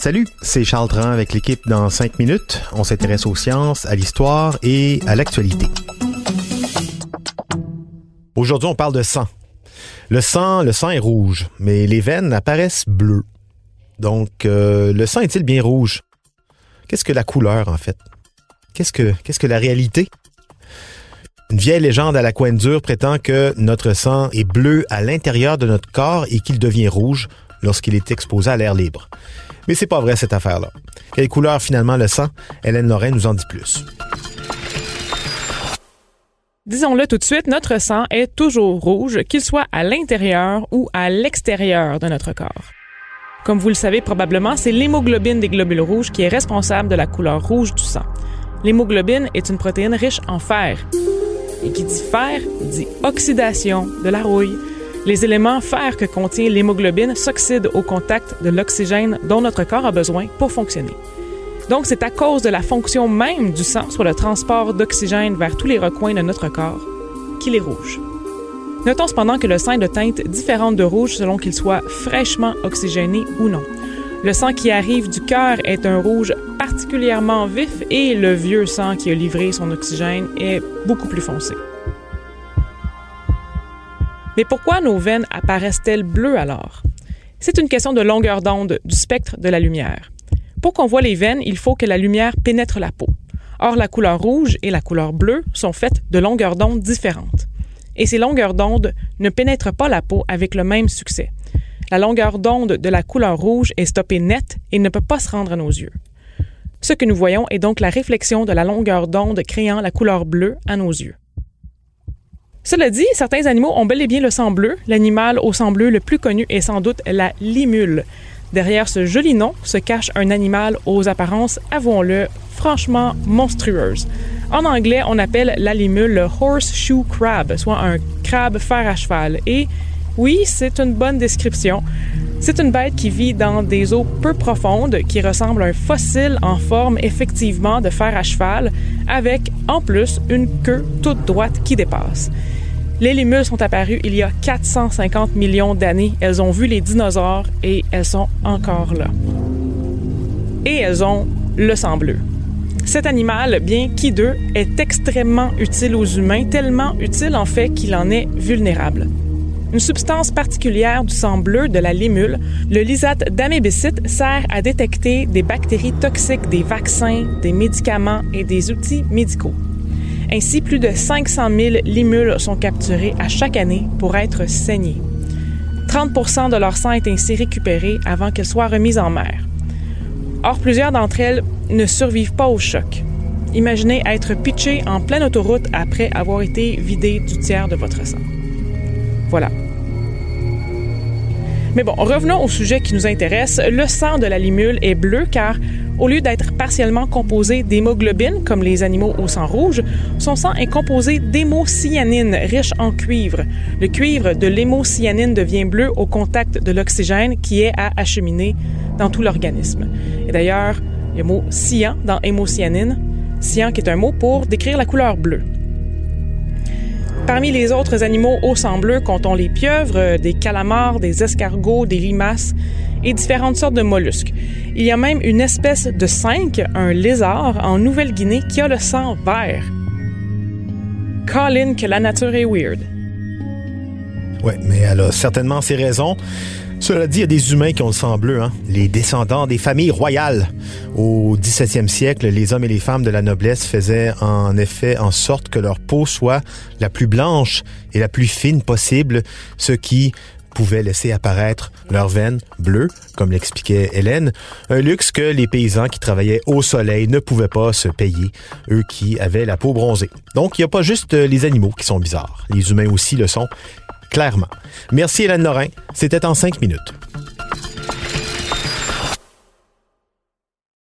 Salut, c'est Charles Dran avec l'équipe dans 5 minutes. On s'intéresse aux sciences, à l'histoire et à l'actualité. Aujourd'hui, on parle de sang. Le sang, le sang est rouge, mais les veines apparaissent bleues. Donc, euh, le sang est-il bien rouge? Qu'est-ce que la couleur, en fait? Qu'est-ce que, qu'est-ce que la réalité? Une vieille légende à la coin dure prétend que notre sang est bleu à l'intérieur de notre corps et qu'il devient rouge lorsqu'il est exposé à l'air libre. Mais c'est pas vrai cette affaire-là. Quelle couleur finalement le sang? Hélène Lorrain nous en dit plus. Disons-le tout de suite, notre sang est toujours rouge, qu'il soit à l'intérieur ou à l'extérieur de notre corps. Comme vous le savez probablement, c'est l'hémoglobine des globules rouges qui est responsable de la couleur rouge du sang. L'hémoglobine est une protéine riche en fer. Et qui dit fer dit oxydation de la rouille. Les éléments fer que contient l'hémoglobine s'oxydent au contact de l'oxygène dont notre corps a besoin pour fonctionner. Donc, c'est à cause de la fonction même du sang, soit le transport d'oxygène vers tous les recoins de notre corps, qu'il est rouge. Notons cependant que le sang de teinte différente de rouge selon qu'il soit fraîchement oxygéné ou non. Le sang qui arrive du cœur est un rouge particulièrement vif et le vieux sang qui a livré son oxygène est beaucoup plus foncé. Mais pourquoi nos veines apparaissent-elles bleues alors? C'est une question de longueur d'onde du spectre de la lumière. Pour qu'on voit les veines, il faut que la lumière pénètre la peau. Or, la couleur rouge et la couleur bleue sont faites de longueurs d'onde différentes. Et ces longueurs d'onde ne pénètrent pas la peau avec le même succès. La longueur d'onde de la couleur rouge est stoppée net et ne peut pas se rendre à nos yeux. Ce que nous voyons est donc la réflexion de la longueur d'onde créant la couleur bleue à nos yeux. Cela dit, certains animaux ont bel et bien le sang bleu. L'animal au sang bleu le plus connu est sans doute la limule. Derrière ce joli nom se cache un animal aux apparences, avouons-le, franchement monstrueuses. En anglais, on appelle l'alimule le horseshoe crab, soit un crabe fer à cheval. Et oui, c'est une bonne description. C'est une bête qui vit dans des eaux peu profondes, qui ressemble à un fossile en forme effectivement de fer à cheval, avec en plus une queue toute droite qui dépasse. Les limules sont apparues il y a 450 millions d'années. Elles ont vu les dinosaures et elles sont encore là. Et elles ont le sang bleu. Cet animal, bien qu'hideux, est extrêmement utile aux humains, tellement utile en fait qu'il en est vulnérable. Une substance particulière du sang bleu de la limule, le lysate d'amébicite, sert à détecter des bactéries toxiques des vaccins, des médicaments et des outils médicaux. Ainsi, plus de 500 000 limules sont capturées à chaque année pour être saignées. 30 de leur sang est ainsi récupéré avant qu'elles soient remises en mer. Or, plusieurs d'entre elles ne survivent pas au choc. Imaginez être pitché en pleine autoroute après avoir été vidé du tiers de votre sang. Voilà. Mais bon, revenons au sujet qui nous intéresse. Le sang de la limule est bleu car au lieu d'être partiellement composé d'hémoglobine, comme les animaux au sang rouge, son sang est composé d'hémocyanine, riche en cuivre. Le cuivre de l'hémocyanine devient bleu au contact de l'oxygène qui est à acheminer dans tout l'organisme. Et d'ailleurs, le mot cyan dans hémocyanine, cyan qui est un mot pour décrire la couleur bleue. Parmi les autres animaux au sang bleu, comptons les pieuvres, des calamars, des escargots, des limaces et différentes sortes de mollusques. Il y a même une espèce de cinq, un lézard, en Nouvelle-Guinée qui a le sang vert. Colin, que la nature est weird. Ouais, mais elle a certainement ses raisons. Cela dit, il y a des humains qui ont le sang bleu, hein? les descendants des familles royales. Au 17e siècle, les hommes et les femmes de la noblesse faisaient en effet en sorte que leur peau soit la plus blanche et la plus fine possible, ce qui pouvaient laisser apparaître leurs veines bleues, comme l'expliquait Hélène, un luxe que les paysans qui travaillaient au soleil ne pouvaient pas se payer, eux qui avaient la peau bronzée. Donc, il n'y a pas juste les animaux qui sont bizarres, les humains aussi le sont. Clairement. Merci Hélène Lorrain. C'était en cinq minutes.